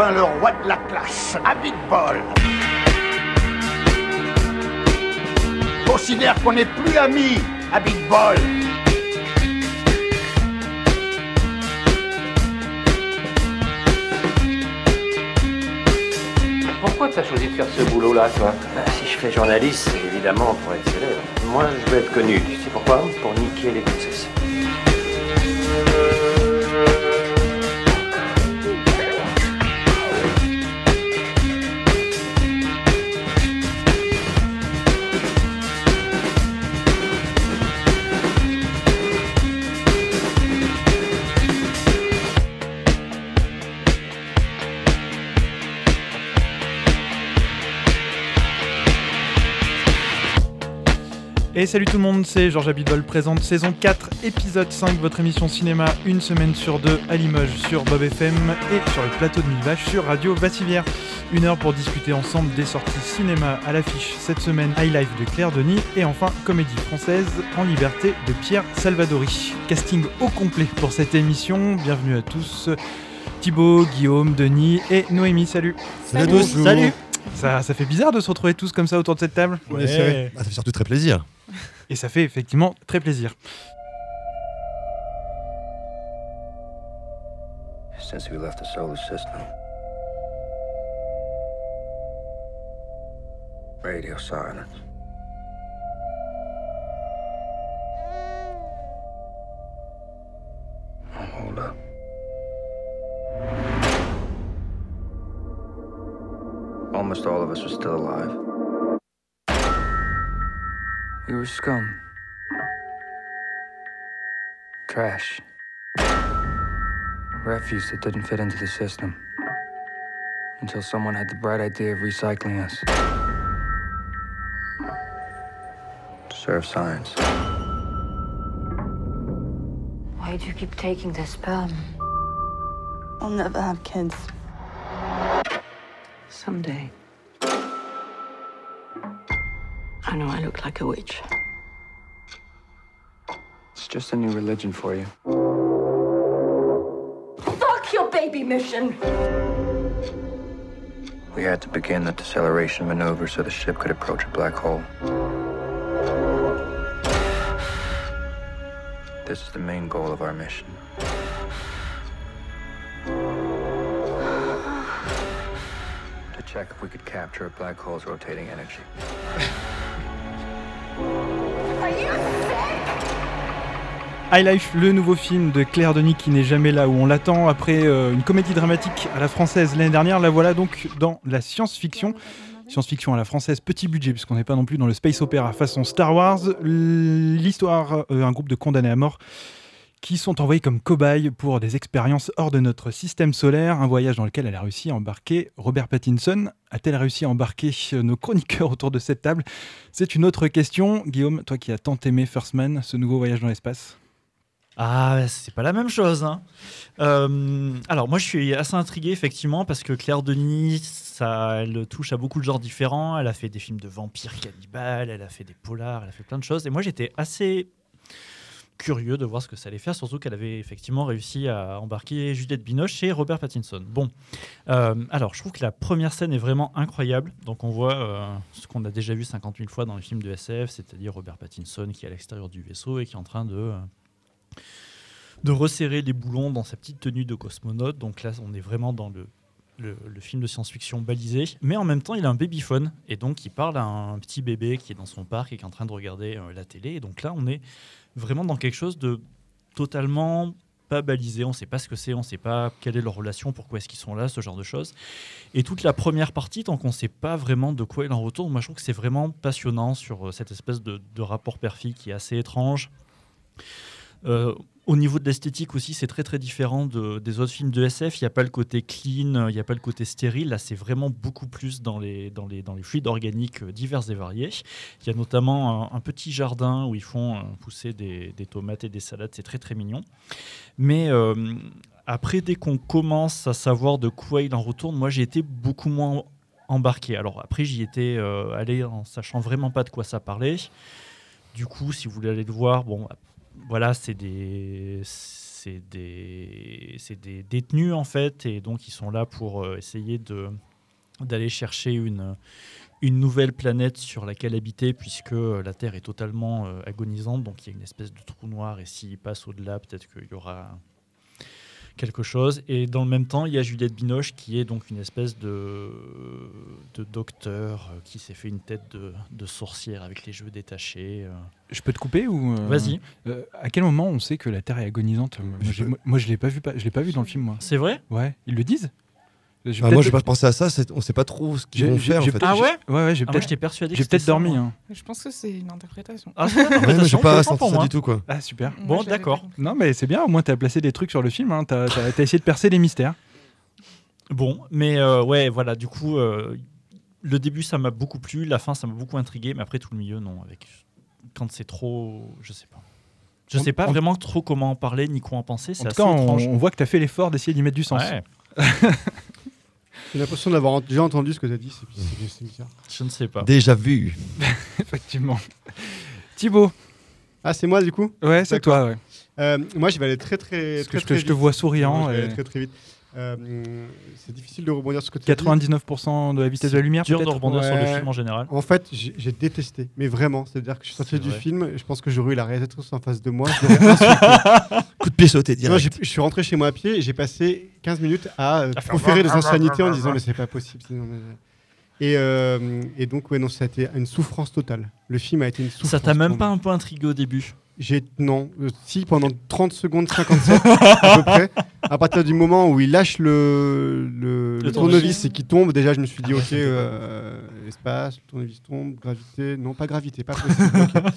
enfin le roi de la classe, à Big Ball. Considère qu'on n'est plus amis à Big Ball. Pourquoi t'as choisi de faire ce boulot-là, toi? Bah, si je fais journaliste, c'est évidemment pour être célèbre. Moi, je veux être connu. Tu sais pourquoi? Pour niquer les princesses. Et salut tout le monde, c'est Georges Abidol présente saison 4, épisode 5, votre émission cinéma, une semaine sur deux à Limoges sur Bob FM et sur le plateau de Mille Vaches sur Radio Bassivière. Une heure pour discuter ensemble des sorties cinéma à l'affiche cette semaine, High Life de Claire Denis et enfin Comédie française en liberté de Pierre Salvadori. Casting au complet pour cette émission, bienvenue à tous. Thibaut, Guillaume, Denis et Noémie, salut. Salut à tous. Salut. Ça, ça fait bizarre de se retrouver tous comme ça autour de cette table. Ouais, c'est vrai. Ah, ça fait surtout très plaisir. Et ça fait effectivement très plaisir. Since we left the solar system, radio silence. Almost all of us are still alive. We were scum. Trash. Refuse that didn't fit into the system. Until someone had the bright idea of recycling us. To serve science. Why do you keep taking their sperm? I'll never have kids. Someday. I know I look like a witch. It's just a new religion for you. Fuck your baby mission! We had to begin the deceleration maneuver so the ship could approach a black hole. This is the main goal of our mission. To check if we could capture a black hole's rotating energy. High Life, le nouveau film de Claire Denis qui n'est jamais là où on l'attend. Après euh, une comédie dramatique à la française l'année dernière, la voilà donc dans la science-fiction. Science-fiction à la française, petit budget, puisqu'on n'est pas non plus dans le space opéra façon Star Wars. L'histoire, euh, un groupe de condamnés à mort qui sont envoyés comme cobayes pour des expériences hors de notre système solaire, un voyage dans lequel elle a réussi à embarquer Robert Pattinson. A-t-elle réussi à embarquer euh, nos chroniqueurs autour de cette table? C'est une autre question. Guillaume, toi qui as tant aimé First Man, ce nouveau voyage dans l'espace? Ah, c'est pas la même chose. hein. Euh, alors, moi, je suis assez intrigué, effectivement, parce que Claire Denis, ça, elle touche à beaucoup de genres différents. Elle a fait des films de vampires cannibales, elle a fait des polars, elle a fait plein de choses. Et moi, j'étais assez curieux de voir ce que ça allait faire, surtout qu'elle avait effectivement réussi à embarquer Juliette Binoche et Robert Pattinson. Bon, Euh, alors je trouve que la première scène est vraiment incroyable. Donc on voit euh, ce qu'on a déjà vu 50 000 fois dans les films de SF, c'est-à-dire Robert Pattinson qui est à l'extérieur du vaisseau et qui est en train de, de resserrer les boulons dans sa petite tenue de cosmonaute. Donc là on est vraiment dans le, film de science-fiction balisé, mais en même temps il a un babyphone et donc il parle à un petit bébé qui est dans son parc et qui est en train de regarder euh, la télé. Et donc là on est vraiment dans quelque chose de totalement pas balisé, on ne sait pas ce que c'est, on ne sait pas quelle est leur relation, pourquoi est-ce qu'ils sont là, ce genre de choses. Et toute la première partie, tant qu'on ne sait pas vraiment de quoi il en retourne, moi je trouve que c'est vraiment passionnant sur euh, cette espèce de, de rapport père-fille qui est assez étrange. Euh, au niveau de l'esthétique aussi, c'est très très différent de- des autres films de SF. Il n'y a pas le côté clean, il n'y a pas le côté stérile. Là, c'est vraiment beaucoup plus dans les, dans les, dans les fluides organiques euh, divers et variés. Il y a notamment un, petit jardin où ils font euh, pousser des, des tomates et des salades. C'est très très mignon. Mais après, dès qu'on commence à savoir de quoi il en retourne, moi j'ai été beaucoup moins embarqué. Alors après, j'y étais allé en sachant vraiment pas de quoi ça parlait. Du coup, si vous voulez aller le voir, bon, voilà, c'est des c'est des, des détenus en fait, et donc ils sont là pour euh, essayer d'aller chercher une une nouvelle planète sur laquelle habiter puisque euh, la Terre est totalement euh, agonisante, donc il y a une espèce de trou noir et s'ils passent au-delà, peut-être qu'il y aura quelque chose. Et dans le même temps, il y a Juliette Binoche qui est donc une espèce de, de docteur euh, qui s'est fait une tête de, de sorcière avec les cheveux détachés. euh. Je peux te couper ou euh, Vas-y. euh, à quel moment on sait que la Terre est agonisante? Moi, je l'ai pas vu, pas- je l'ai pas vu dans le film, moi. C'est vrai? Ouais, ils le disent? J'ai Ah, moi, j'ai pas pensé à ça. On sait pas trop ce qu'ils vont faire. en fait. Ah ouais Ouais, ouais, j'ai Ah, peut-être j'étais persuadé que j'ai peut-être dormi. hein. Je pense que c'est une interprétation. Ah, Ouais, j'ai pas senti pour ça moi. du tout, quoi. Ah, super. Moi, Bon, d'accord. Non, mais c'est bien, au moins t'as placé des trucs sur le film, hein. t'as t'as essayé de percer les mystères. Bon, mais euh, ouais, voilà, du coup, euh, le début, ça m'a beaucoup plu, la fin, ça m'a beaucoup intrigué, mais après, tout le milieu, non. Avec... Quand c'est trop. Je sais pas. Je On- sais pas on- vraiment trop comment en parler ni quoi en penser. C'est En tout cas, on voit que t'as fait l'effort d'essayer d'y mettre du sens. J'ai l'impression d'avoir déjà entendu ce que tu as dit. c'est- c'est- C'est bizarre. je ne sais pas. Déjà vu. Effectivement. Thibaut, Ah, c'est moi du coup? Ouais, c'est D'accord. toi, ouais. Euh, Moi, je vais aller très très Parce que très, je te, très je te vois Non, souriant. je vais et aller très très vite. Euh, c'est difficile de rebondir sur ce que tu as dit. 99% de la vitesse de la lumière, dur de rebondir sur le film en général. En fait, j'ai détesté, mais vraiment. C'est-à-dire que je suis sorti C'est du vrai. film, je pense que j'aurais eu la réalisatrice en face de moi. Coup de pied sauté Non, direct. je suis rentré chez moi à pied et j'ai passé 15 minutes à euh, proférer des insanités en disant mais c'est pas possible. sinon, mais- Et, euh, et donc, ouais, non, ça a été une souffrance totale. Le film a été une souffrance. Ça t'a même pas un peu intrigué au début? J'ai non, euh, si pendant 30 secondes 57 à peu près. À partir du moment où il lâche le, le, le tournevis et qu'il tombe, déjà je me suis dit ok, euh, espace, le tournevis tombe, gravité, non pas gravité, pas possible. ok.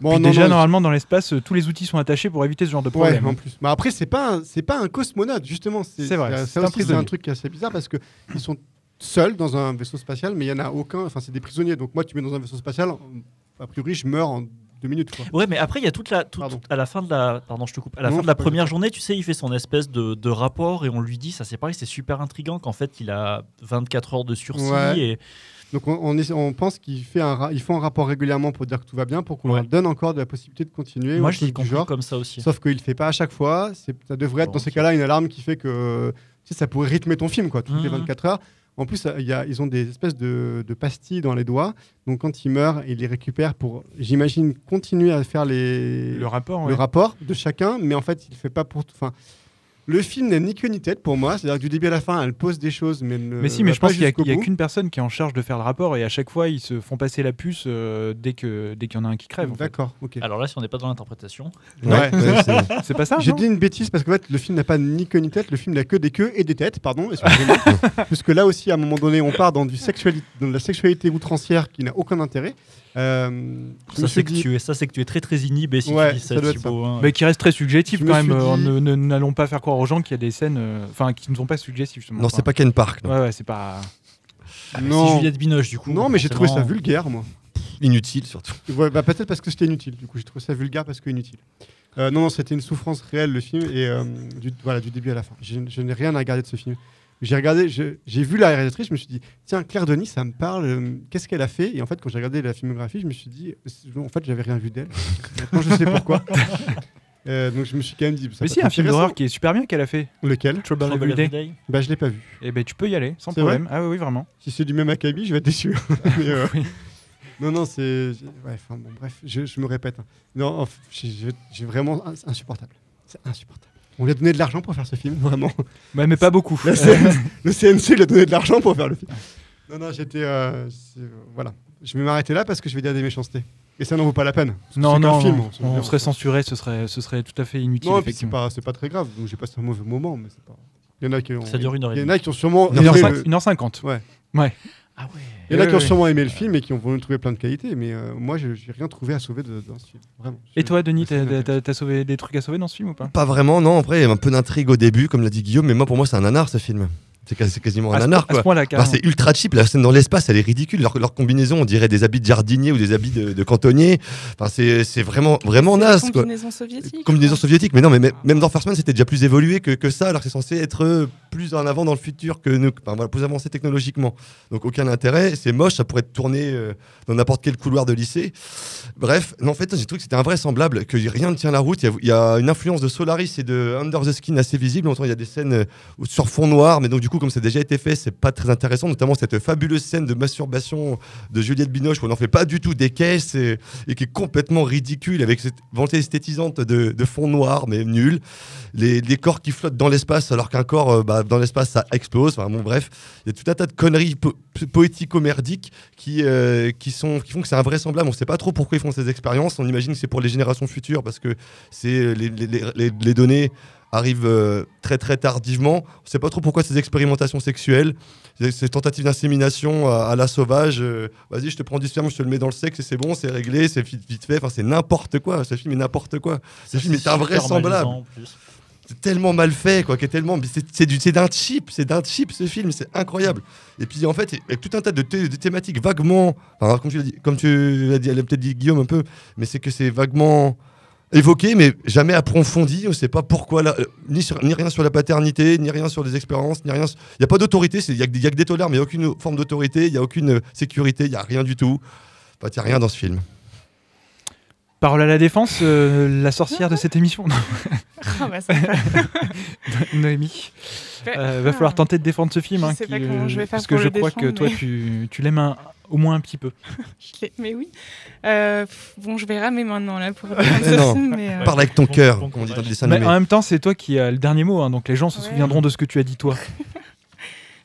Bon, non, déjà, non, normalement, dans l'espace, euh, tous les outils sont attachés pour éviter ce genre de Ouais, problème. en plus. Mais après, c'est pas c'est pas un cosmonaute justement. C'est vrai, c'est un un truc qui est assez bizarre parce que ils sont seuls dans un vaisseau spatial, mais il y en a aucun. Enfin, c'est des prisonniers. Donc moi, tu mets dans un vaisseau spatial, a priori, je meurs en deux minutes. Quoi. Ouais, mais après, il y a toute la. toute- à la fin de la. Pardon, je te coupe. À la Non, fin de la première journée, tu sais, il fait son espèce de, de rapport et on lui dit, ça c'est pareil, c'est super intriguant qu'en fait, il a 24 heures de sursis Ouais. et. Donc on, on, essa- on pense qu'il fait un, ra- ils font un rapport régulièrement pour dire que tout va bien, pour qu'on Ouais. leur donne encore de la possibilité de continuer. Moi, je l'ai compris genre. comme ça aussi. Sauf qu'il le fait pas à chaque fois. Ça devrait être Bon, dans ces ok. cas-là une alarme qui fait que tu sais, ça pourrait rythmer ton film quoi, toutes les Mhm. 24 heures. En plus, il y a, ils ont des espèces de, de pastilles dans les doigts. Donc quand il meurt, il les récupère pour, j'imagine, continuer à faire les, Le rapport, le ouais. rapport de chacun. Mais en fait, il le fait pas pour tout. Enfin, le film n'a ni queue ni tête pour moi. C'est-à-dire que du début à la fin, elle pose des choses, mais elle ne Mais si, mais je pense qu'il y a, qu'une personne qui est en charge de faire le rapport et à chaque fois ils se font passer la puce euh, dès que dès qu'il y en a un qui crève. D'accord, ok. Alors là, si on n'est pas dans l'interprétation. Ouais. Ouais, c'est- C'est pas ça J'ai dit une bêtise parce qu'en fait, le film n'a pas ni queue ni tête. Le film n'a que des queues et des têtes, pardon. excusez-moi. Puisque là aussi, à un moment donné, on part dans, du sexuali- dans de la sexualité outrancière qui n'a aucun intérêt. Euh, Ça, c'est que, dit- tu es- ça, c'est que tu es très très inhibé si Ouais, tu dis ça, ça Thibaut, hein. Mais qui reste très subjectif Je quand même. euh, dit- N'allons pas faire croire aux gens qu'il y a des scènes, euh, enfin, qui ne sont pas suggestives. justement. Non, c'est pas Ken Park. non. Ouais, ouais, c'est pas. Ah, mais non. C'est Juliette Binoche, du coup. non, mais j'ai trouvé ça vulgaire, moi. Inutile surtout. Ouais, bah, Peut-être parce que c'était inutile. Du coup, j'ai trouvé ça vulgaire parce que inutile. Euh, non, non, c'était une souffrance réelle, le film, et euh, du, voilà, du début à la fin. Je, je n'ai rien à regarder de ce film. J'ai regardé, j'ai vu la réalisatrice, je me suis dit, tiens, Claire Denis, ça me parle, euh, qu'est-ce qu'elle a fait? Et en fait, quand j'ai regardé la filmographie, je me suis dit, euh, en fait, j'avais rien vu d'elle. Maintenant, je sais pourquoi. Euh, donc, je me suis quand même dit, ça Mais si, un film d'horreur qui est super bien qu'elle a fait. Lequel? Trouble Trouble Every Day. Bah, je l'ai pas vu. Et ben tu peux y aller sans problème. Ah oui, oui, vraiment. Si c'est du même acabit, je vais être déçu. Mais, euh, Oui. Non, non, c'est. Ouais, enfin, bon, bref, je, je me répète. hein. Non, j'ai- vraiment. ins- insupportable. C'est insupportable. On lui a donné de l'argent pour faire ce film, vraiment. Ouais, mais pas beaucoup. La CNC le CNC lui a donné de l'argent pour faire le film. Non, non, j'étais. euh, voilà. Je vais m'arrêter là parce que je vais dire des méchancetés. Et ça n'en vaut pas la peine. Non, non, film, non. on serait censuré, ce serait, ce serait tout à fait inutile. Non, c'est effectivement. pas, c'est pas très grave. Donc j'ai passé un mauvais moment, mais c'est pas. Il y en a qui ont. Ça dure une heure et Il y en a qui ont sûrement. Une heure aimé cinq- le- une heure cinquante. Ouais. Ah ouais. Il y en a Ouais, qui ont sûrement aimé le film et qui ont voulu trouver plein de qualités, mais euh, moi, je n'ai rien trouvé à sauver de- dans ce film. Vraiment. Et toi, Denis, t'as- sauvé des trucs à sauver dans ce film ou pas? Pas vraiment, non. Après, il y a un peu d'intrigue au début, comme l'a dit Guillaume, mais moi, pour moi, c'est un nanar ce film. C'est quasi- c'est quasiment un nanar, ce quoi. Bah, c'est ultra cheap. La scène dans l'espace, elle est ridicule. Leur, leur combinaison, on dirait des habits de jardinier ou des habits de, de cantonnier. Enfin, c'est vraiment, vraiment naze, quoi. Combinaison soviétique. Combinaison quoi. soviétique. Mais non, mais même dans First Man, c'était déjà plus évolué que, que ça, alors que c'est censé être euh, plus en avant dans le futur que nous, plus avancé technologiquement. Donc aucun intérêt. C'est moche, ça pourrait être tourné euh, dans n'importe quel couloir de lycée. Bref, en fait, j'ai trouvé que c'était invraisemblable, que rien ne tient la route. Il y, a, une influence de Solaris et de Under the Skin assez visible. Il y a des scènes euh, sur fond noir, mais donc du coup, comme ça a déjà été fait, c'est pas très intéressant. Notamment cette fabuleuse scène de masturbation de Juliette Binoche où on n'en fait pas du tout des caisses et, qui est complètement ridicule avec cette volonté esthétisante de, fond noir, mais nul. Les, les corps qui flottent dans l'espace alors qu'un corps euh, dans l'espace ça explose. Enfin bon, bref, il y a tout un tas de conneries po- poético-merdiques qui, euh, qui, sont, qui font que c'est invraisemblable. On ne sait pas trop pourquoi ils font ces expériences. On imagine que c'est pour les générations futures parce que c'est les, les- les- les- les données arrivent euh, très très tardivement. On ne sait pas trop pourquoi ces expérimentations sexuelles, ces, tentatives d'insémination à, à la sauvage. euh, Vas-y, je te prends du sperme, je te le mets dans le sexe et c'est bon, c'est réglé, c'est vite, fait. Enfin, c'est n'importe quoi. Ce film est n'importe quoi. Ce film est invraisemblable. Tellement mal fait, quoi, qui est tellement. C'est c'est du- c'est d'un cheap, c'est d'un cheap ce film, c'est incroyable. Et puis en fait, avec tout un tas de, thé- de thématiques vaguement. enfin, comme tu l'as comme tu peut-être dit Guillaume un peu, mais c'est que c'est vaguement évoqué, mais jamais approfondi. On ne sait pas pourquoi, euh, ni, sur- ni rien sur la paternité, ni rien sur les expériences, ni rien. Il n'y a pas d'autorité, il n'y a, a que des tolères, mais il n'y a aucune forme d'autorité, il n'y a aucune euh, sécurité, il n'y a rien du tout. Enfin, Il n'y a rien dans ce film. Parole à la défense, euh, la sorcière de cette émission. Non. Ah bah, ça va. Noémie. Euh, va falloir tenter de défendre ce film. Je hein, sais qui, pas comment je vais faire Parce que pour je le crois que toi, mais- tu, tu l'aimes un- au moins un petit peu. Je l'ai- mais oui. Euh, pff, bon, je vais ramer maintenant là pour défendre Mais ce non, film, mais, euh, parle avec ton Bon- cœur, bon comme on dit dans courage. le dessin Mais animé. en même temps, c'est toi qui as le dernier mot, hein, donc les gens se Ouais. souviendront de ce que tu as dit toi.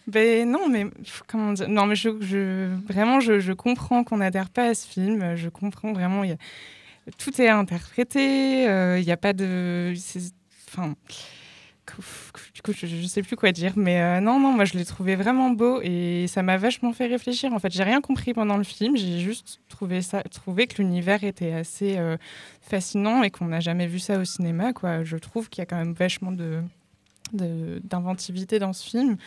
Ben non, mais pff, comment dire Non, mais je, je- vraiment, je, je comprends qu'on n'adhère pas à ce film. Je comprends vraiment. il y a- tout est interprété. euh, Il n'y a pas de. Enfin. Du coup, je, je sais plus quoi dire, mais euh, non, non, moi je l'ai trouvé vraiment beau et ça m'a vachement fait réfléchir. En fait, j'ai rien compris pendant le film, j'ai juste trouvé ça, trouvé que l'univers était assez euh, fascinant et qu'on n'a jamais vu ça au cinéma. Quoi, je trouve qu'il y a quand même vachement de- d'inventivité dans ce film.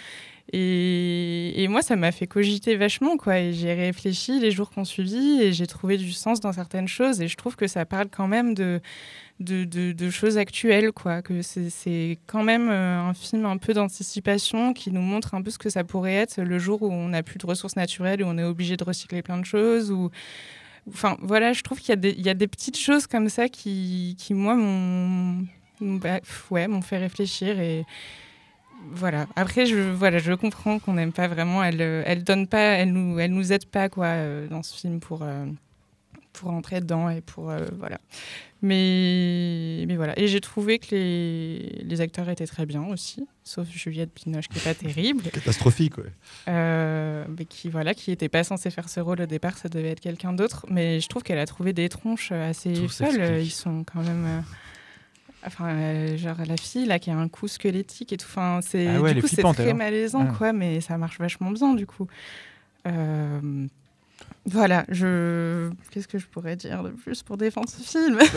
Et, moi, ça m'a fait cogiter vachement, quoi. Et j'ai réfléchi les jours qu'on suivi et j'ai trouvé du sens dans certaines choses. Et je trouve que ça parle quand même de, choses actuelles, quoi. Que c'est- quand même euh, un film un peu d'anticipation qui nous montre un peu ce que ça pourrait être le jour où on n'a plus de ressources naturelles, où on est obligé de recycler plein de choses, ou Enfin, voilà, je trouve qu'il y, a des- il y a des petites choses comme ça qui, qui moi, m'ont bah, ouais, m'ont fait réfléchir. Et voilà. Après, je, voilà, je comprends qu'on n'aime pas vraiment. Elle, euh, elle donne pas, elle nous, elle nous aide pas quoi euh, dans ce film pour euh, pour entrer dedans et pour euh, voilà. Mais mais voilà. Et j'ai trouvé que les, les acteurs étaient très bien aussi, sauf Juliette Binoche qui est pas terrible. Catastrophique, ouais. Mais qui voilà qui était pas censé faire ce rôle au départ ça devait être quelqu'un d'autre mais je trouve qu'elle a trouvé des tronches assez folles ils sont quand même enfin euh, genre la fille là qui a un cou squelettique et tout enfin c'est Ah ouais, du coup c'est très hein. malaisant Ah. quoi mais ça marche vachement bien du coup Euh, voilà, je. Qu'est-ce que je pourrais dire de plus pour défendre ce film?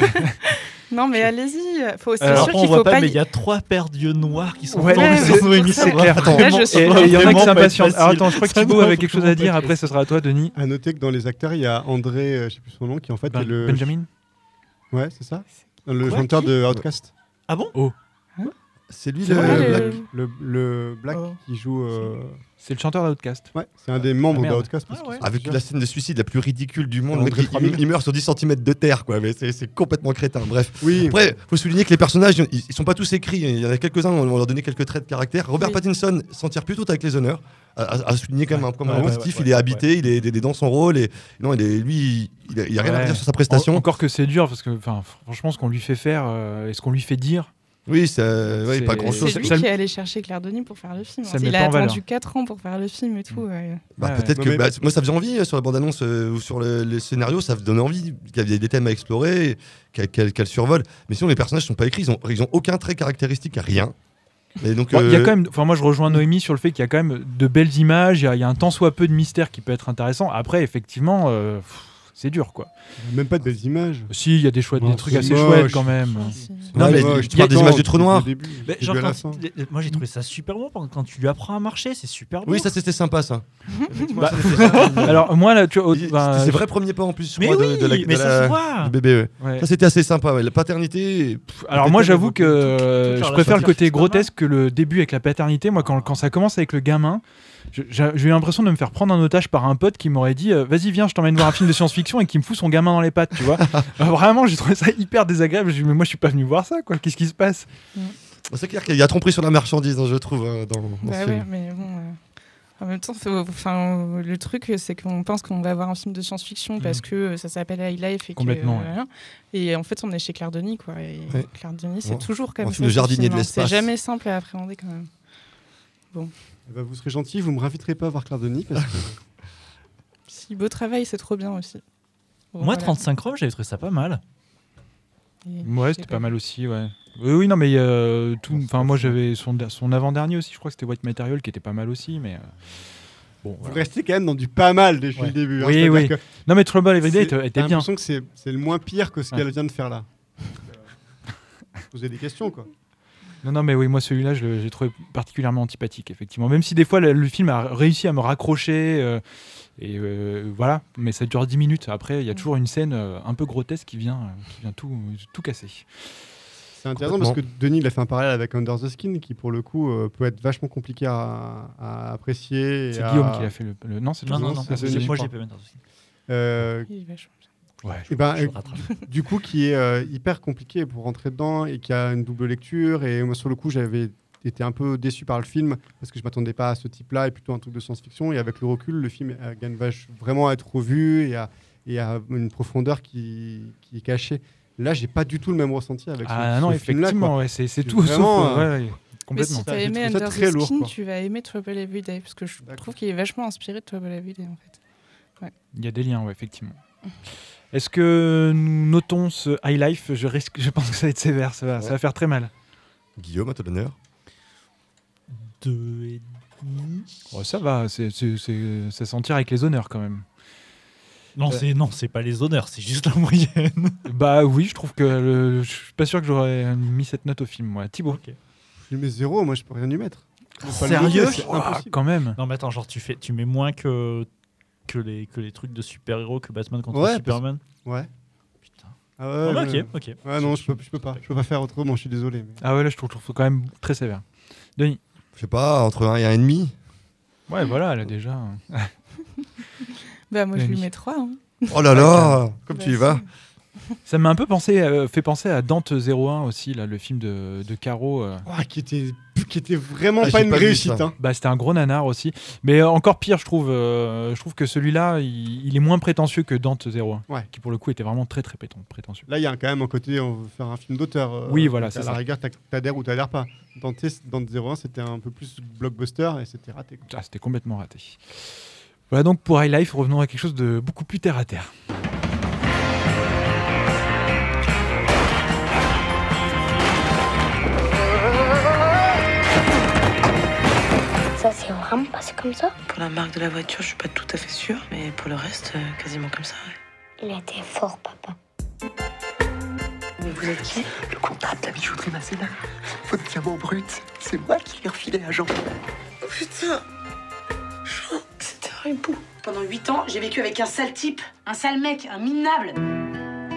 Non, mais allez-y. Faut... C'est sûr qu'il faut pas, pas. mais il y a trois paires d'yeux noirs qui sont Ouais, sur Noémie, c'est clair. il y en a qui s'impatientent. Alors attends, je crois que Thibaut va avait quelque chose à dire. Après, ce sera à toi, Denis. À noter que dans les acteurs, il y a André, euh, je sais plus son nom, qui en fait Ben- est le. Benjamin Ouais, c'est ça? Le Quoi, chanteur qui de Outcast. Ah bon? C'est lui le. vrai, le, le- black, le, le black Oh. qui joue. euh, C'est le chanteur d'Outcast. Ouais, c'est un des membres Ah, d'Outcast. Ah ouais. Avec la scène de suicide la plus ridicule du monde, mec, il- 3000. il, il meurt sur 10 cm de terre, quoi. Mais c'est complètement crétin. Bref. Oui. Après, faut souligner que les personnages, ils, ils sont pas tous écrits. Il y en a quelques-uns, on va leur donner quelques traits de caractère. Robert Oui. Pattinson s'en tire plutôt avec les honneurs. À, à- à souligner quand même un point Ouais, ouais, positif. ouais, il est ouais, habité, il, est, il est dans son rôle. Et non, il est, lui, il, il a, a rien à dire sur sa prestation. En- Encore que c'est dur parce que, franchement, ce qu'on lui fait faire euh, et ce qu'on lui fait dire, Oui, ça, ouais, C'est- pas grand chose. C'est lui ça- qui est allé chercher Claire Denis pour faire le film. Ça Il a attendu valeur. 4 ans pour faire le film et tout. ouais. Bah, Ouais. peut-être que mais- bah, moi ça faisait envie euh, sur la bande-annonce euh, ou sur le, le scénario, ça donnait envie qu'il y ait des thèmes à explorer, qu'elle qu'elle survole. Mais sinon les personnages sont pas écrits, ils ont, ils ont aucun trait caractéristique, rien. Et donc Bon, il y a euh, quand même, enfin moi je rejoins Noémie sur le fait qu'il y a quand même de belles images, il y, a- il y a un tant soit peu de mystère qui peut être intéressant. Après effectivement, euh, pff, c'est dur quoi. Même pas de belles images. Si, il y a des, chouettes, Non, des trucs c'est assez moche. chouettes quand même. Non, mais moche, tu parles des images du trou noir. début, genre, quand- moi j'ai trouvé ça super beau pendant- quand tu lui apprends à marcher, c'est super beau. Oui, ça c'était sympa ça. Bah, alors moi là, tu bah, C'était ses vrais premiers pas en plus, Mais oui, de, de la, de mais ça la- se voit. du bébé. ouais. ouais. Ça c'était assez sympa. ouais. La paternité. pff, Alors moi j'avoue que euh, je préfère le côté grotesque que le début avec la paternité. Moi quand, ça commence avec le gamin, j'ai eu l'impression de me faire prendre en otage par un pote qui m'aurait dit euh, vas-y viens je t'emmène voir un film de science-fiction et qui me fout son gamin dans les pattes tu vois. Euh, vraiment j'ai trouvé ça hyper désagréable. J'ai dit mais moi je suis pas venu voir ça quoi. Qu'est-ce qui se passe? C'est clair qu'il y a tromperie sur la marchandise, hein, je trouve, euh, dans, dans Bah ce ouais, film. mais bon. euh, En même temps, enfin, le truc, c'est qu'on pense qu'on va voir un film de science-fiction parce que euh, ça s'appelle High Life et que, Complètement, euh, voilà. Et en fait, on est chez Claire Denis, quoi. Et Ouais. Claire Denis, c'est Ouais. toujours comme Un ça. film de ce jardinier de l'espace. C'est jamais simple à appréhender quand même. Eh ben, vous serez gentil, vous me réinviterez pas à voir Claire Denis parce que Si beau travail, c'est trop bien aussi. Bon, Moi voilà. 35 Roms, j'avais trouvé ça pas mal. Et- Ouais j'ai c'était pas pas mal aussi ouais. Oui oui non mais euh, tout. Enfin moi j'avais son, son avant-dernier aussi. Je crois que c'était White Material qui était pas mal aussi mais. euh, Bon, vous voilà. restez quand même dans du pas mal depuis Ouais. le début. hein. Oui, oui. que Non mais Trouble Every Day était- bien. l'impression que c'est c'est le moins pire que ce Ouais. qu'elle vient de faire là. Euh, Poser des questions quoi. Non, non, mais oui, moi celui-là, je j'ai trouvé particulièrement antipathique, effectivement. Même si des fois, le, le film a réussi à me raccrocher, euh, et euh, voilà, mais ça dure 10 minutes. Après, il y a toujours une scène euh, un peu grotesque qui vient, euh, qui vient tout, tout casser. C'est intéressant parce que Denis il a fait un parallèle avec Under the Skin qui pour le coup euh, peut être vachement compliqué à, à apprécier. C'est à- Guillaume qui a fait le. le- Non, c'est Non, non, non, c'est c'est- Denis, moi j'ai pas même aussi. Euh, Ouais, ben, Je euh, du coup, qui est euh, hyper compliqué pour rentrer dedans et qui a une double lecture. Et moi, sur le coup, j'avais été un peu déçu par le film parce que je m'attendais pas à ce type-là et plutôt un truc de science-fiction. Et avec le recul, le film euh, gagne vache- vraiment à être revu et à, et à une profondeur qui, qui est cachée. Là, j'ai pas du tout le même ressenti avec ce- Ah non, ce film-là, effectivement, ouais, c'est tout vraiment, sauf. euh, ouais, ouais, Mais complètement. si t'as aimé Under the lourd, Skin, quoi. tu vas aimer Trouble Every Day parce que je trouve qu'il est vachement inspiré de Trouble Every Day en fait. Il y a des liens, ouais, effectivement. Est-ce que nous notons ce high life? Je, risque, je pense que ça va être sévère, ça va, ça va faire très mal. Guillaume, à ton honneur. Deux et demi. Oh, ça va, c'est c'est- c'est- ça s'en tire avec les honneurs quand même. Non, Euh. c'est non, c'est pas les honneurs, c'est juste la moyenne. Bah oui, je trouve que le- je suis pas sûr que j'aurais mis cette note au film, moi. Thibaut. Je lui mets zéro, moi, je peux rien y mettre. Sérieux? C'est impossible. quand même. Non, mais attends, genre tu fais, tu mets moins que que les que les trucs de super héros que Batman contre Ouais, Superman. Ouais. Putain. Ah Ah ouais, bah, ouais. ok, ok. Ouais, non, je peux, je peux pas. Je peux pas faire autrement, je suis désolé. mais- Ah ouais, là je trouve, je trouve quand même très sévère. Denis. Je sais pas, entre 1 et 1,5. Ouais, voilà, elle a déjà. Bah moi je lui mets 3. Hein. Oh là là Comme Bah, tu y vas. Ça m'a un peu pensé, euh, fait penser à Dante 01 aussi, là, le film de, de Caro. euh. Ouah, qui, était, qui était vraiment Ah, pas j'ai une pas vu réussite. ça. hein. Bah, c'était un gros nanar aussi. Mais euh, encore pire, je trouve. euh, je trouve que celui-là, il, il est moins prétentieux que Dante 01, Ouais. qui pour le coup était vraiment très très préten- prétentieux. Là, il y a quand même un côté, on veut faire un film d'auteur. euh, Oui, voilà, donc c'est À la ça. rigueur, t'as- t'adhères ou t'adhères pas. Dante, Dante 01, c'était un peu plus blockbuster et c'était raté. quoi. Ah, c'était complètement raté. Voilà donc pour High Life, revenons à quelque chose de beaucoup plus terre à terre. Ça s'est vraiment passé comme ça Pour la marque de la voiture, je suis pas tout à fait sûre, mais pour le reste, euh, quasiment comme ça. ouais. Il était fort, papa. Mais vous êtes qui? Le comptable de la bijouterie Masséna. Votre diamant brut, c'est moi qui l'ai refilé à Jean. Oh, Putain Jean, c'était un hibou. Pendant 8 ans, j'ai vécu avec un sale type, un sale mec, un minable.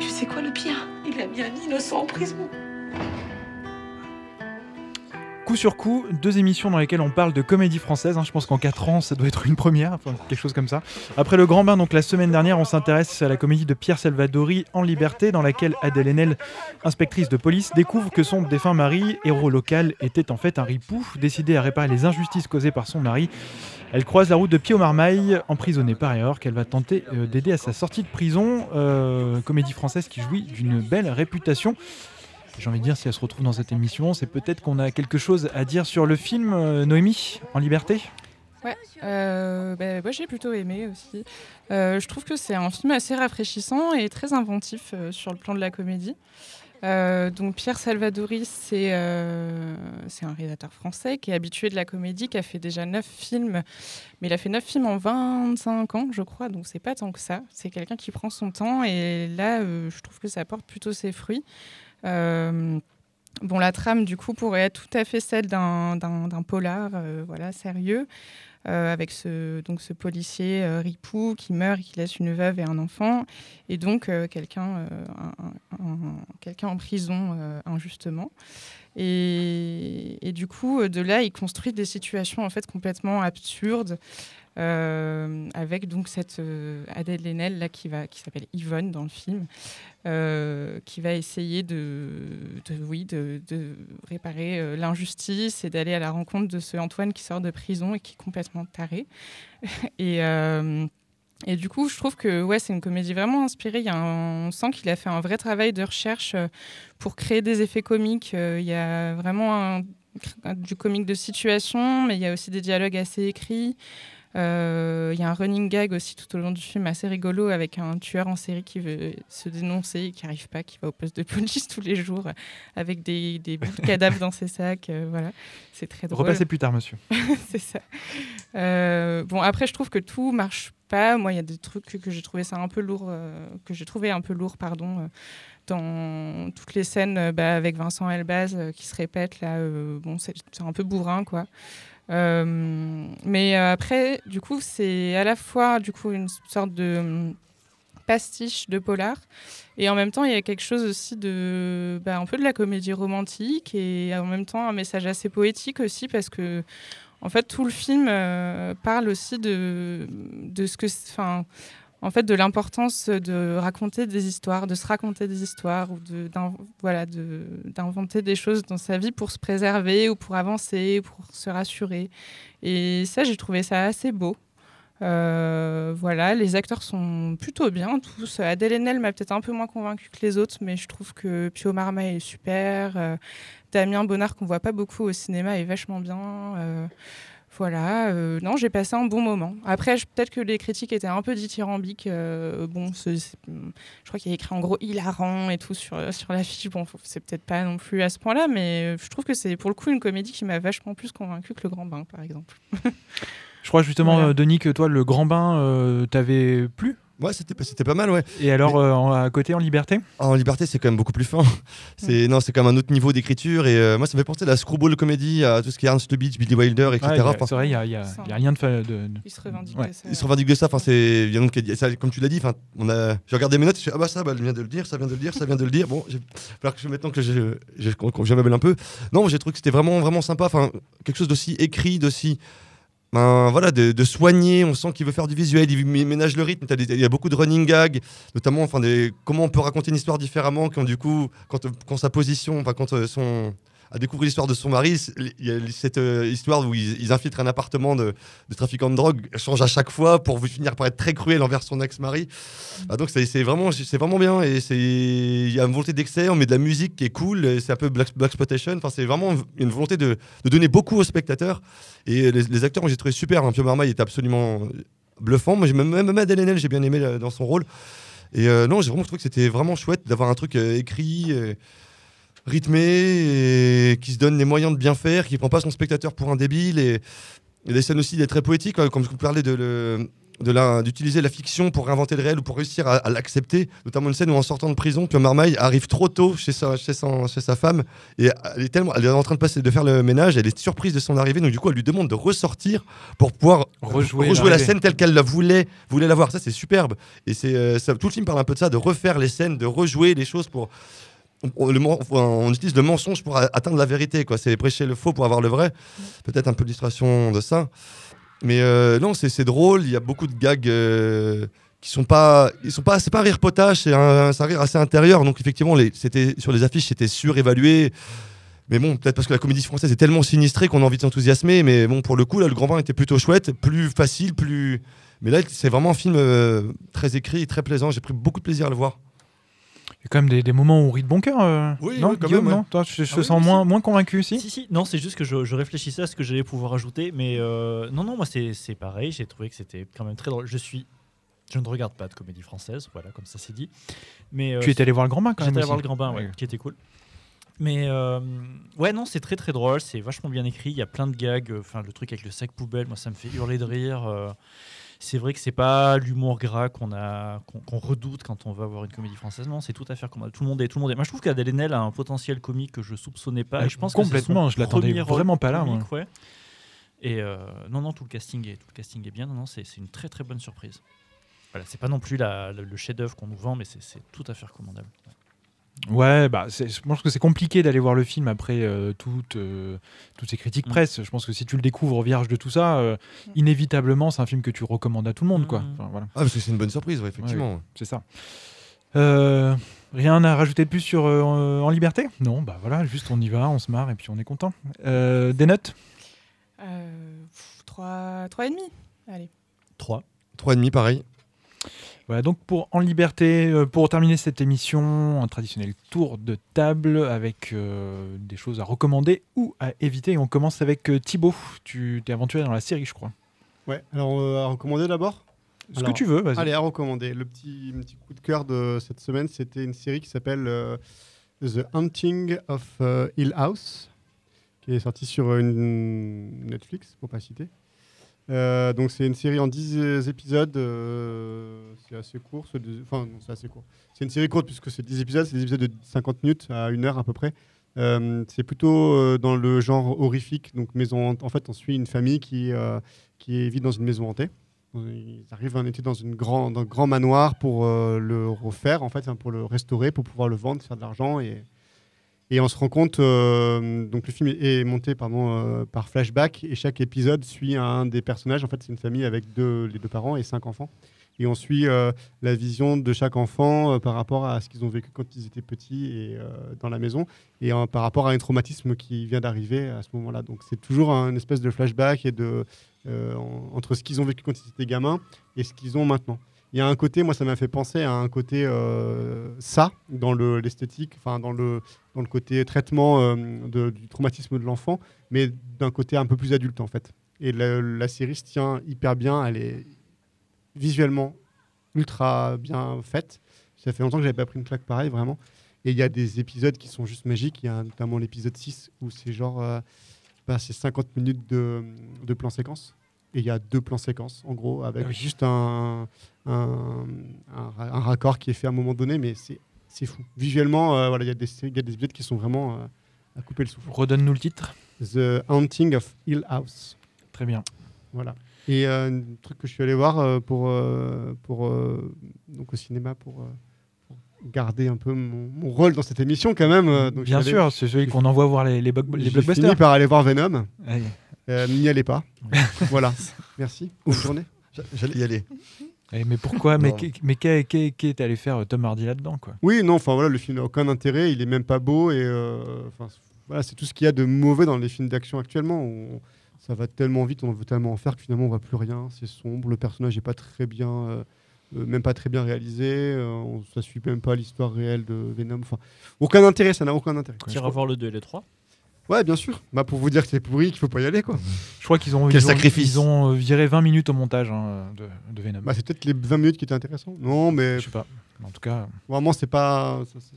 Tu sais quoi le pire? Il a mis un innocent en prison. Coup sur coup, deux émissions dans lesquelles on parle de comédie française. hein. Je pense qu'en 4 ans, ça doit être une première, quelque chose comme ça. Après le Grand Bain, donc la semaine dernière, on s'intéresse à la comédie de Pierre Salvadori En Liberté, dans laquelle Adèle Haenel, inspectrice de police, découvre que son défunt mari, héros local, était en fait un ripou, décidé à réparer les injustices causées par son mari. Elle croise la route de Pio Marmaille, emprisonnée par erreur, qu'elle va tenter euh, d'aider à sa sortie de prison. Euh, comédie française qui jouit d'une belle réputation. J'ai envie de dire, si elle se retrouve dans cette émission, c'est peut-être qu'on a quelque chose à dire sur le film euh, Noémie, en liberté? Ouais, euh, bah, moi j'ai plutôt aimé aussi. Euh, je trouve que c'est un film assez rafraîchissant et très inventif euh, sur le plan de la comédie. Donc Pierre Salvadori, c'est un réalisateur français qui est habitué de la comédie, qui a fait déjà 9 films, mais il a fait 9 films en 25 ans, je crois, donc c'est pas tant que ça. C'est quelqu'un qui prend son temps et là, je trouve que ça porte plutôt ses fruits. Euh, Bon, la trame, du coup, pourrait être tout à fait celle d'un polar, euh, voilà, sérieux, euh, avec ce, donc, ce policier ripou qui meurt et qui laisse une veuve et un enfant, et donc quelqu'un un- un- un- quelqu'un en prison injustement. Et, et du coup, de là, il construit des situations en fait complètement absurdes. Euh, avec donc cette euh, Adèle Haenel là qui va qui s'appelle Yvonne dans le film euh, qui va essayer de, oui de, réparer l'injustice et d'aller à la rencontre de ce Antoine qui sort de prison et qui est complètement taré et et du coup, je trouve que ouais, c'est une comédie vraiment inspirée. On sent qu'il a fait un vrai travail de recherche pour créer des effets comiques. Il y a vraiment du comique de situation, mais il y a aussi des dialogues assez écrits. Euh, Il y a un running gag aussi tout au long du film assez rigolo avec un tueur en série qui veut se dénoncer et qui n'arrive pas, qui va au poste de police tous les jours avec des, des bouts de cadavres dans ses sacs. euh, voilà, c'est très drôle. Repassez plus tard, monsieur. c'est ça. Euh, bon, après, je trouve que tout marche pas. Moi, il y a des trucs que, que j'ai trouvé ça un peu lourd, que j'ai trouvé un peu lourd, pardon, dans toutes les scènes bah, avec Vincent Elbaz euh, qui se répète là. euh, bon, c'est c'est un peu bourrin, quoi. Euh, mais euh, après, du coup, c'est à la fois du coup une sorte de hum, pastiche de polar et en même temps il y a quelque chose aussi de bah, un peu de la comédie romantique et en même temps un message assez poétique aussi parce que en fait tout le film euh, parle aussi de, de ce que enfin en fait de l'importance de raconter des histoires de se raconter des histoires ou de voilà d'inventer des choses dans sa vie pour se préserver ou pour avancer pour se rassurer et ça j'ai trouvé ça assez beau euh, voilà, les acteurs sont plutôt bien tous. Adèle Haenel m'a peut-être un peu moins convaincu que les autres, mais je trouve que Pio Marmaille est super. Euh, Damien Bonnard, qu'on voit pas beaucoup au cinéma, est vachement bien. Euh, voilà, euh, non, j'ai passé un bon moment. Après, peut-être que les critiques étaient un peu dithyrambiques. euh, bon, c'est- je crois qu'il y a écrit en gros hilarant et tout sur, sur l'affiche. Bon, c'est peut-être pas non plus à ce point-là, mais je trouve que c'est pour le coup une comédie qui m'a vachement plus convaincu que Le Grand Bain, par exemple. Je crois justement, Voilà. euh, Denis, que toi, le grand bain euh, t'avait plu? Ouais, c'était pas- c'était pas mal, ouais. Et alors, euh, en- à côté, en liberté? En liberté, c'est quand même beaucoup plus fin. C'est non, c'est quand même un autre niveau d'écriture. Et euh, moi, ça me fait penser à la screwball comédie, à tout ce qui est Ernst Lubitsch, Billy Wilder, etc. Ouais, il y a- Enfin, C'est vrai, il n'y a, y a- il y a rien de. fa- de- de- Il se revendique Ouais. de ça. il se revendique de ça. Enfin, c'est comme tu l'as dit. Enfin, on a. J'ai regardé mes notes. Je suis ah bah ça, bah, elle vient de le dire, ça vient de le dire, ça vient de le dire. Bon, il va falloir que je maintenant que je je, je m'appelle un peu. Non, j'ai trouvé que c'était vraiment vraiment sympa. Enfin, quelque chose d'aussi écrit, d'aussi ben, voilà, de, soigner. On sent qu'il veut faire du visuel, il mé- ménage le rythme. Il y a beaucoup de running gags, notamment enfin, comment on peut raconter une histoire différemment quand, du coup, quand, sa position, quand euh, son. À découvrir l'histoire de son mari, c'est- il y a cette euh, histoire où ils, ils infiltrent un appartement de, de trafiquants de drogue, change à chaque fois pour finir par être très cruel envers son ex-mari. Ah, donc c'est vraiment, c'est vraiment bien et il y a une volonté d'excès, on met de la musique qui est cool, c'est un peu black, black exploitation. Enfin c'est vraiment une volonté de, de donner beaucoup aux spectateurs et les, les acteurs, j'ai trouvé super. Hein. Pio Marmaille était absolument bluffant. Moi même même Adèle Haenel, j'ai bien aimé euh, dans son rôle. Et euh, non, j'ai vraiment trouvé que c'était vraiment chouette d'avoir un truc euh, écrit. euh, rythmé et qui se donne les moyens de bien faire, qui prend pas son spectateur pour un débile et il y a des scènes aussi est très poétiques, hein, comme vous parlez de le- la- d'utiliser la fiction pour réinventer le réel ou pour réussir à, à l'accepter. Notamment une scène où en sortant de prison, Pio Marmaille arrive trop tôt chez sa, chez son- chez sa femme et elle est, tellement, elle est en train de, passer, de faire le ménage, elle est surprise de son arrivée, donc du coup elle lui demande de ressortir pour pouvoir Rejouer rejouer la scène telle qu'elle la voulait, voulait la voir. Ça c'est superbe. Et c'est euh, tout le film parle un peu de ça, de refaire les scènes, de rejouer les choses pour on, utilise le mensonge pour atteindre la vérité. quoi. C'est prêcher le faux pour avoir le vrai. Peut-être un peu d'illustration de ça. Mais euh, non, c'est drôle. Il y a beaucoup de gags euh, qui sont pas. Ils sont pas. C'est pas un rire potage, c'est un, un rire assez intérieur. Donc effectivement, c'était sur les affiches, c'était surévalué. Mais bon, peut-être parce que la comédie française est tellement sinistrée qu'on a envie de s'enthousiasmer. Mais bon, pour le coup, là, le Grand Bain était plutôt chouette, plus facile, plus. Mais là, c'est vraiment un film euh, très écrit, très plaisant. J'ai pris beaucoup de plaisir à le voir. Il y a quand même des, des moments où on rit de bon cœur. euh, Oui, non, oui, quand Guillaume, même, ouais. non Toi, je, je Ah te oui, sens moins, moins convaincu, si Si, si, non, c'est juste que je, je réfléchissais à ce que j'allais pouvoir ajouter, mais euh, non, non, moi c'est pareil, j'ai trouvé que c'était quand même très drôle. Je suis Je ne regarde pas de comédie française, voilà, comme ça c'est dit. Mais euh, Tu étais allé voir le Grand Bain quand même J'étais allé voir le Grand Bain, ouais, Ouais. qui était cool. Mais euh, ouais, non, c'est très très drôle, c'est vachement bien écrit. Il y a plein de gags. euh, Enfin, le truc avec le sac poubelle, moi, ça me fait hurler de rire. C'est vrai que c'est pas l'humour gras qu'on a, qu'on qu'on redoute quand on va voir une comédie française. Non, c'est tout à fait comme tout le monde est, tout le monde est. Moi, je trouve qu'Adèle Haenel a un potentiel comique que je soupçonnais pas. Ah, et je pense complètement, je l'attendais vraiment pas là, comique, ouais. Et euh, non, non, tout le casting est, tout le casting est bien. Non, non, c'est c'est une très très bonne surprise. Voilà, c'est pas non plus la- le, le chef-d'œuvre qu'on nous vend, mais c'est c'est tout à fait recommandable. Ouais, bah, c'est- je pense que c'est compliqué d'aller voir le film après euh, toutes, euh, toutes ces Mm. critiques presse. Je pense que si tu le découvres vierge de tout ça, euh, inévitablement, c'est un film que tu recommandes à tout le monde. Quoi. Enfin, voilà. Ah, parce que c'est une bonne surprise, ouais, effectivement. Ouais, c'est ça. Euh, rien à rajouter de plus sur euh, En Liberté? Non, bah voilà, juste on y va, on se marre et puis on est content. Euh, des notes? Euh, pff, trois, trois et demi. Allez. 3. 3,5 pareil. Voilà, donc pour En Liberté, euh, pour terminer cette émission, un traditionnel tour de table avec euh, des choses à recommander ou à éviter. Et on commence avec euh, Thibaut. Tu t'es aventuré dans la série, je crois. Ouais, alors euh, à recommander d'abord? Ce que tu veux, vas-y. Allez, à recommander. Le petit, coup de cœur de cette semaine, c'était une série qui s'appelle euh, The Hunting of Hill House, qui est sortie sur une Netflix, pour pas citer. Euh, donc c'est une série en 10 épisodes, euh, c'est assez court, c'est enfin non c'est assez court. C'est une série courte puisque c'est 10 épisodes, c'est des épisodes de 50 minutes à une heure à peu près. Euh, c'est plutôt euh, dans le genre horrifique, donc maison. hant- En fait, on suit une famille qui euh, qui vit dans une maison hantée. Ils arrivent un été dans, une grand, dans un grand manoir pour euh, le refaire, en fait, hein, pour le restaurer, pour pouvoir le vendre, faire de l'argent. Et, et on se rend compte, euh, donc le film est monté pardon, euh, par flashback, et chaque épisode suit un des personnages. En fait, c'est une famille avec deux, les deux parents et cinq enfants. Et on suit euh, la vision de chaque enfant par rapport à ce qu'ils ont vécu quand ils étaient petits et dans la maison, et par rapport à un traumatisme qui vient d'arriver à ce moment-là. Donc c'est toujours un espèce de flashback et de, en- entre ce qu'ils ont vécu quand ils étaient gamins et ce qu'ils ont maintenant. Il y a un côté, moi ça m'a fait penser à un côté euh, ça, dans le- l'esthétique, dans le, côté traitement euh, du traumatisme de l'enfant, mais d'un côté un peu plus adulte en fait. Et la, série se tient hyper bien, elle est visuellement ultra bien faite. Ça fait longtemps que j'avais pas pris une claque pareille, vraiment. Et il y a des épisodes qui sont juste magiques. Il y a notamment l'épisode 6 où c'est genre euh, bah, c'est 50 minutes de, de plan séquence. Et il y a deux plans séquences, en gros, avec Ah oui. juste un, un, un ra- un raccord qui est fait à un moment donné, mais c'est c'est fou. Visuellement, euh, voilà, il y, a des- épisodes qui sont vraiment euh, à couper le souffle. Redonne-nous le titre. The Haunting of Hill House. Très bien. Voilà. Et euh, un truc que je suis allé voir pour, pour, donc au cinéma pour, garder un peu mon, mon rôle dans cette émission quand même. donc Bien sûr, c'est celui qu'on envoie voir les, les, bug- les J'ai blockbusters. fini par aller voir Venom. Allez. Euh, N'y allez pas. voilà. Merci. Bonne journée. J'allais y aller. Eh, mais pourquoi? Mais qu'est- mais qu'est- qu'est- qu'est allé faire euh, Tom Hardy là-dedans quoi? Oui, non, enfin voilà, le film n'a aucun intérêt, il est même pas beau et euh, voilà, c'est tout ce qu'il y a de mauvais dans les films d'action actuellement. où on- ça va tellement vite, on veut tellement en faire que finalement on voit plus rien, c'est sombre, le personnage n'est pas très bien, euh, même pas très bien réalisé, euh, on, ça suit même pas l'histoire réelle de Venom. Enfin, aucun intérêt, ça n'a aucun intérêt. Tu iras voir le 2 et le 3 Ouais, bien sûr. Bah pour vous dire que c'est pourri, qu'il faut pas y aller quoi. Je crois qu'ils ont, Quel ils ont- sacrifice. ils ont euh, viré 20 minutes au montage hein, de, de Venom. Bah c'est peut-être les 20 minutes qui étaient intéressantes. Non, mais je sais pas. En tout cas, Vraiment, c'est pas. ça, c'est-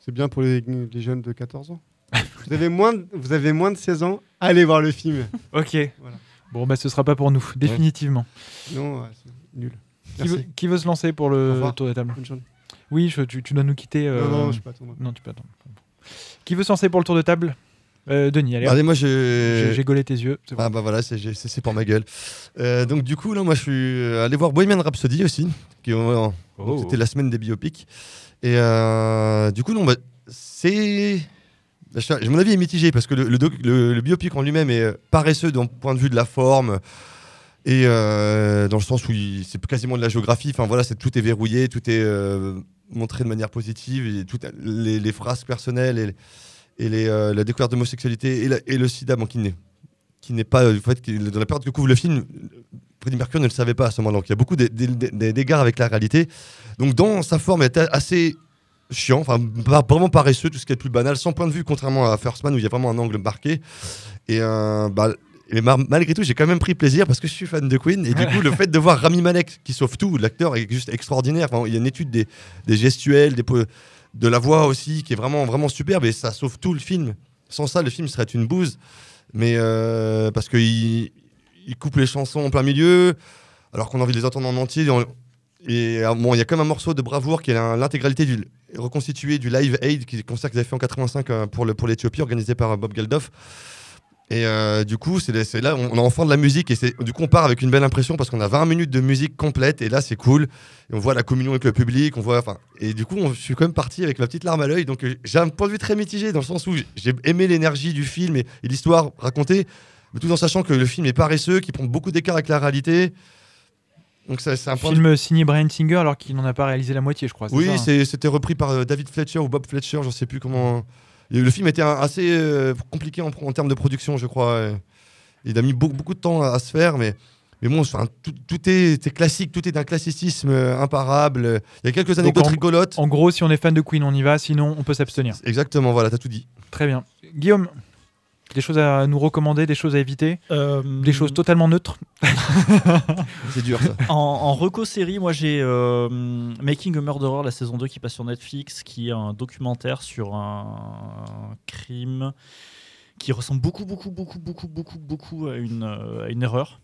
C'est bien pour les, les jeunes de 14 ans. vous, avez moins de, vous avez moins de 16 ans, allez voir le film. ok. Voilà. Bon, bah ce sera pas pour nous, définitivement. Non, ouais, c'est nul. Qui veut, Merci. qui veut se lancer pour Au le revoir. tour de table Bonne journée. Oui, je- tu, tu dois nous quitter. euh, Non, non, je peux attendre. Non, tu peux attendre. Qui veut se lancer pour le tour de table Euh, Denis, allez. Allez, hop. moi. J'ai j'ai gaulé tes yeux. bon. Ah bah voilà, c'est pour ma gueule. Euh, donc du coup, là, moi je suis allé voir Bohemian Rhapsody aussi, qui euh, Oh. c'était la semaine des biopics. Et euh, du coup, non, bah, c'est... bah, je- Mon avis est mitigé parce que le, le doc- le- le biopic en lui-même est euh, paresseux d'un point de vue de la forme et euh, dans le sens où c'est quasiment de la géographie. Enfin voilà, c'est tout est verrouillé, tout est euh, montré de manière positive, et tout, les, phrases personnelles et, et euh, la découverte d'homosexualité et, la- et le sida, qui n'est pas euh, en fait dans la période que couvre le film. Freddie Mercury ne le savait pas à ce moment-là. Donc il y a beaucoup d'é- d'é- d'é- d'égards avec la réalité. Donc dans sa forme, elle était assez chiant, vraiment paresseux, tout ce qui est le plus banal, sans point de vue, contrairement à First Man où il y a vraiment un angle marqué. Et, euh, bah, Et malgré tout, j'ai quand même pris plaisir parce que je suis fan de Queen. Et du coup, le fait de voir Rami Malek qui sauve tout, l'acteur est juste extraordinaire. Enfin, il y a une étude des, des gestuels, des, de la voix aussi qui est vraiment, vraiment superbe. Et ça sauve tout le film. Sans ça, le film serait une bouse. Mais euh, parce qu'il il coupe les chansons en plein milieu, alors qu'on a envie de les entendre en entier. Et bon, il y a quand même un morceau de Bravoure qui est l'intégralité du reconstitué du Live Aid, qui est le concert qu'ils avaient fait en 85 euh, pour le- pour l'Éthiopie, organisé par euh, Bob Geldof. Et euh, du coup, c'est là, on, a enfin de la musique et du coup on part avec une belle impression parce qu'on a 20 minutes de musique complète et là c'est cool. Et on voit la communion avec le public, on voit, enfin, et du coup on- je suis quand même parti avec ma petite larme à l'œil. Donc euh, j'ai un point de vue très mitigé dans le sens où j'ai- aimé l'énergie du film et, et l'histoire racontée, mais tout en sachant que le film est paresseux, qui prend beaucoup d'écart avec la réalité. Donc ça, c'est un point de Film signé Brian Singer alors qu'il n'en a pas réalisé la moitié, je crois. oui, hein c'était repris par euh, David Fletcher ou Bob Fletcher, je sais plus comment. Le film était assez euh, compliqué en, en termes de production, je crois. Il a mis beaucoup, beaucoup de temps à, à se faire, mais, mais bon, enfin, tout, tout est, classique, tout est d'un classicisme euh, imparable. Il y a quelques anecdotes en- rigolotes. En gros, si on est fan de Queen, on y va, sinon on peut s'abstenir. Exactement, voilà, t'as tout dit. Très bien. Guillaume, des choses à nous recommander, des choses à éviter Des choses totalement neutres C'est dur ça. En, en reco série, moi j'ai euh, Making a Murderer, la saison 2 qui passe sur Netflix, qui est un documentaire sur un crime qui ressemble beaucoup, beaucoup, beaucoup, beaucoup, beaucoup, beaucoup à une, euh, à une erreur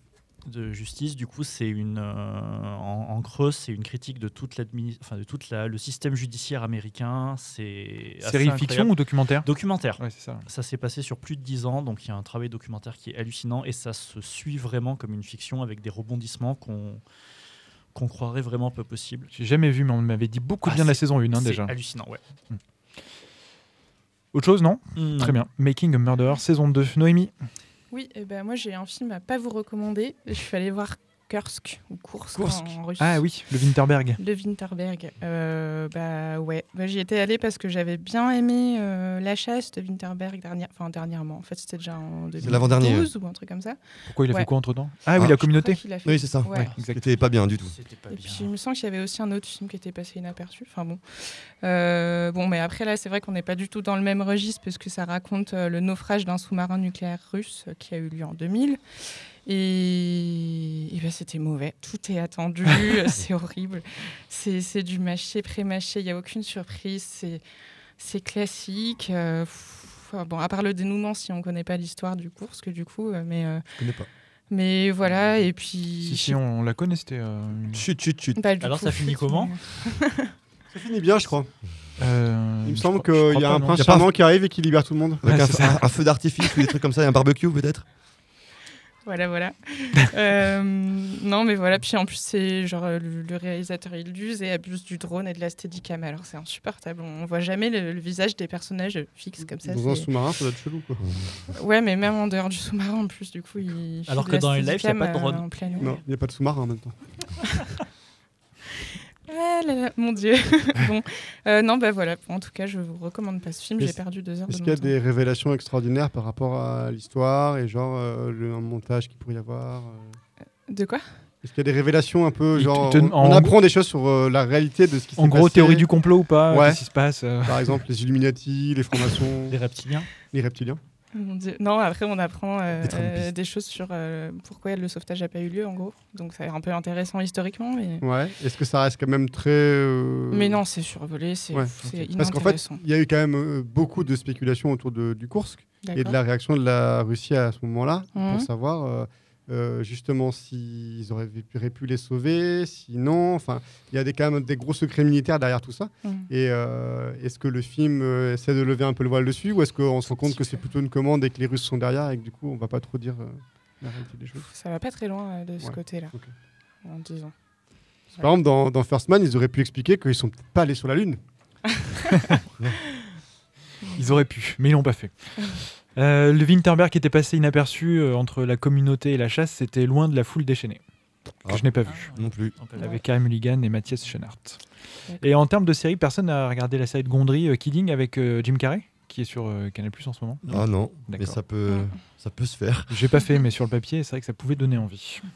de justice. Du coup, c'est une, euh, en, en creux, c'est une critique de toute enfin de toute la, le système judiciaire américain. C'est Série fiction ou documentaire? Documentaire. Ouais, ça. Ça s'est passé sur plus de 10 ans, donc il y a un travail documentaire qui est hallucinant et ça se suit vraiment comme une fiction avec des rebondissements qu'on qu'on croirait vraiment peu possible. J'ai jamais vu, mais on m'avait dit beaucoup de Ah, bien de la saison 1 hein, déjà. hallucinant, ouais. Autre chose, non? Mm, Très bien. Making a Murderer, saison 2. Noémie? Oui, et ben moi j'ai un film à pas vous recommander. Je suis allée voir Kursk ou Kursk, Kursk. en russe. Ah oui, le Winterberg. Le Winterberg. Euh, bah ouais, Bah, j'y étais allée parce que j'avais bien aimé euh, La chasse de Winterberg dernière... enfin, dernièrement. En fait, c'était déjà en 2012 l'avant-dernier, ouais. ou un truc comme ça. Pourquoi il a Ouais. fait quoi entre temps? Ah oui, Ah. la communauté. fait- Oui, c'est ça. Ouais. C'était pas bien du tout. Et puis il me semble qu'il y avait aussi un autre film qui était passé inaperçu. Enfin bon. Euh, bon, mais après là, c'est vrai qu'on n'est pas du tout dans le même registre parce que ça raconte euh, le naufrage d'un sous-marin nucléaire russe euh, qui a eu lieu en 2000. Et, et ben, c'était mauvais. Tout est attendu, euh, c'est horrible. C'est c'est du mâché, pré-mâché, il n'y a aucune surprise. C'est c'est classique. euh, pff, bon, à part le dénouement, si on ne connaît pas l'histoire du cours, parce que du coup, euh, mais, euh, Je connais pas. mais voilà, et puis. Si, si, on la connaît, c'était. euh, Chut, chut, chut. Bah, Alors coup, ça finit comment Ça finit bien, je crois. euh, Il me semble qu'il y a pas, un prince pas charmant qui arrive et qui libère tout le monde. Avec Ouais, un- un feu d'artifice ou des trucs comme ça et un barbecue peut-être Voilà, voilà. Euh, non, mais voilà. Puis en plus, c'est genre euh, le, le réalisateur il use et abuse du drone et de la steadicam. Alors c'est insupportable. On voit jamais le, le visage des personnages fixes comme ça. Dans un sous-marin, ça doit être chelou. Quoi. Ouais, mais même en dehors du sous-marin, en plus, du coup, il. Alors que la dans les lives, il y a pas de drone. euh, Non, il n'y a pas de sous-marin en même temps. Ah là là, mon dieu. bon, Euh, non, bah voilà. En tout cas, je vous recommande pas ce film. J'ai perdu deux heures. de Est-ce qu'il y a temps. des révélations extraordinaires par rapport à l'histoire et genre euh, le un montage qu'il pourrait y avoir euh De quoi? Est-ce qu'il y a des révélations un peu genre te- on, apprend des choses sur euh, la réalité de ce qui s'est En gros, passé théorie du complot ou pas? Ouais. Qu'est-ce qui se passe? Euh Par exemple, les Illuminati, les francs-maçons, Les reptiliens les reptiliens. Mon Dieu. Non, après, on apprend euh, euh, des choses sur euh, pourquoi le sauvetage n'a pas eu lieu, en gros. Donc, ça a l'air un peu intéressant historiquement. Mais, Ouais. Est-ce que ça reste quand même très. euh, mais non, c'est survolé, c'est Ouais, Parce qu'en fait, il y a eu quand même euh, beaucoup de spéculations autour de, du Kursk et de la réaction de la Russie à ce moment-là pour savoir euh, justement s'ils auraient pu, les sauver, sinon. Enfin, il y a des, quand même des gros secrets militaires derrière tout ça. Mhm. Et euh, est-ce que le film euh, essaie de lever un peu le voile dessus ou est-ce qu'on se rend compte que c'est plutôt une commande et que les Russes sont derrière et que du coup on va pas trop dire euh, la réalité des choses? Ça va pas très loin de ce Ouais, côté-là, en disant. Par exemple, dans, dans First Man, ils auraient pu expliquer qu'ils sont peut-être pas allés sur la Lune. Ils auraient pu, mais ils l'ont pas fait. Euh, le Winterberg qui était passé inaperçu euh, entre la communauté et la chasse, c'était loin de la foule déchaînée. Que Ah. je n'ai pas vu. Non plus. Avec Karim Mulligan et Mathias Schoenaert. Et en termes de série, personne n'a regardé la série de Gondry, euh, Kidding, avec euh, Jim Carrey, qui est sur euh, Canal Plus en ce moment Ah non, mais D'accord. ça peut, ça peut se faire. J'ai pas fait, mais sur le papier, c'est vrai que ça pouvait donner envie.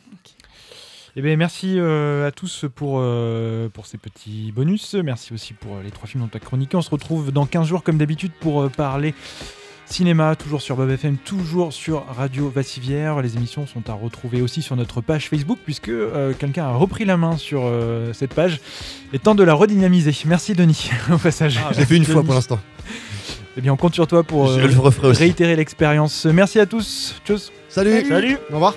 Eh bien, merci euh, à tous pour, euh, pour ces petits bonus. Merci aussi pour euh, les trois films dont tu as chroniqué. On se retrouve dans 15 jours, comme d'habitude, pour euh, parler cinéma, toujours sur Bob FM, toujours sur Radio Vassivière. Les émissions sont à retrouver aussi sur notre page Facebook, puisque euh, quelqu'un a repris la main sur euh, cette page et tente de la redynamiser. Merci Denis, au passage. Je l'ai fait une fois pour l'instant. Eh bien, on compte sur toi pour Je euh, le réitérer l'expérience. Merci à tous. Tchuss. Salut. Salut. Au revoir.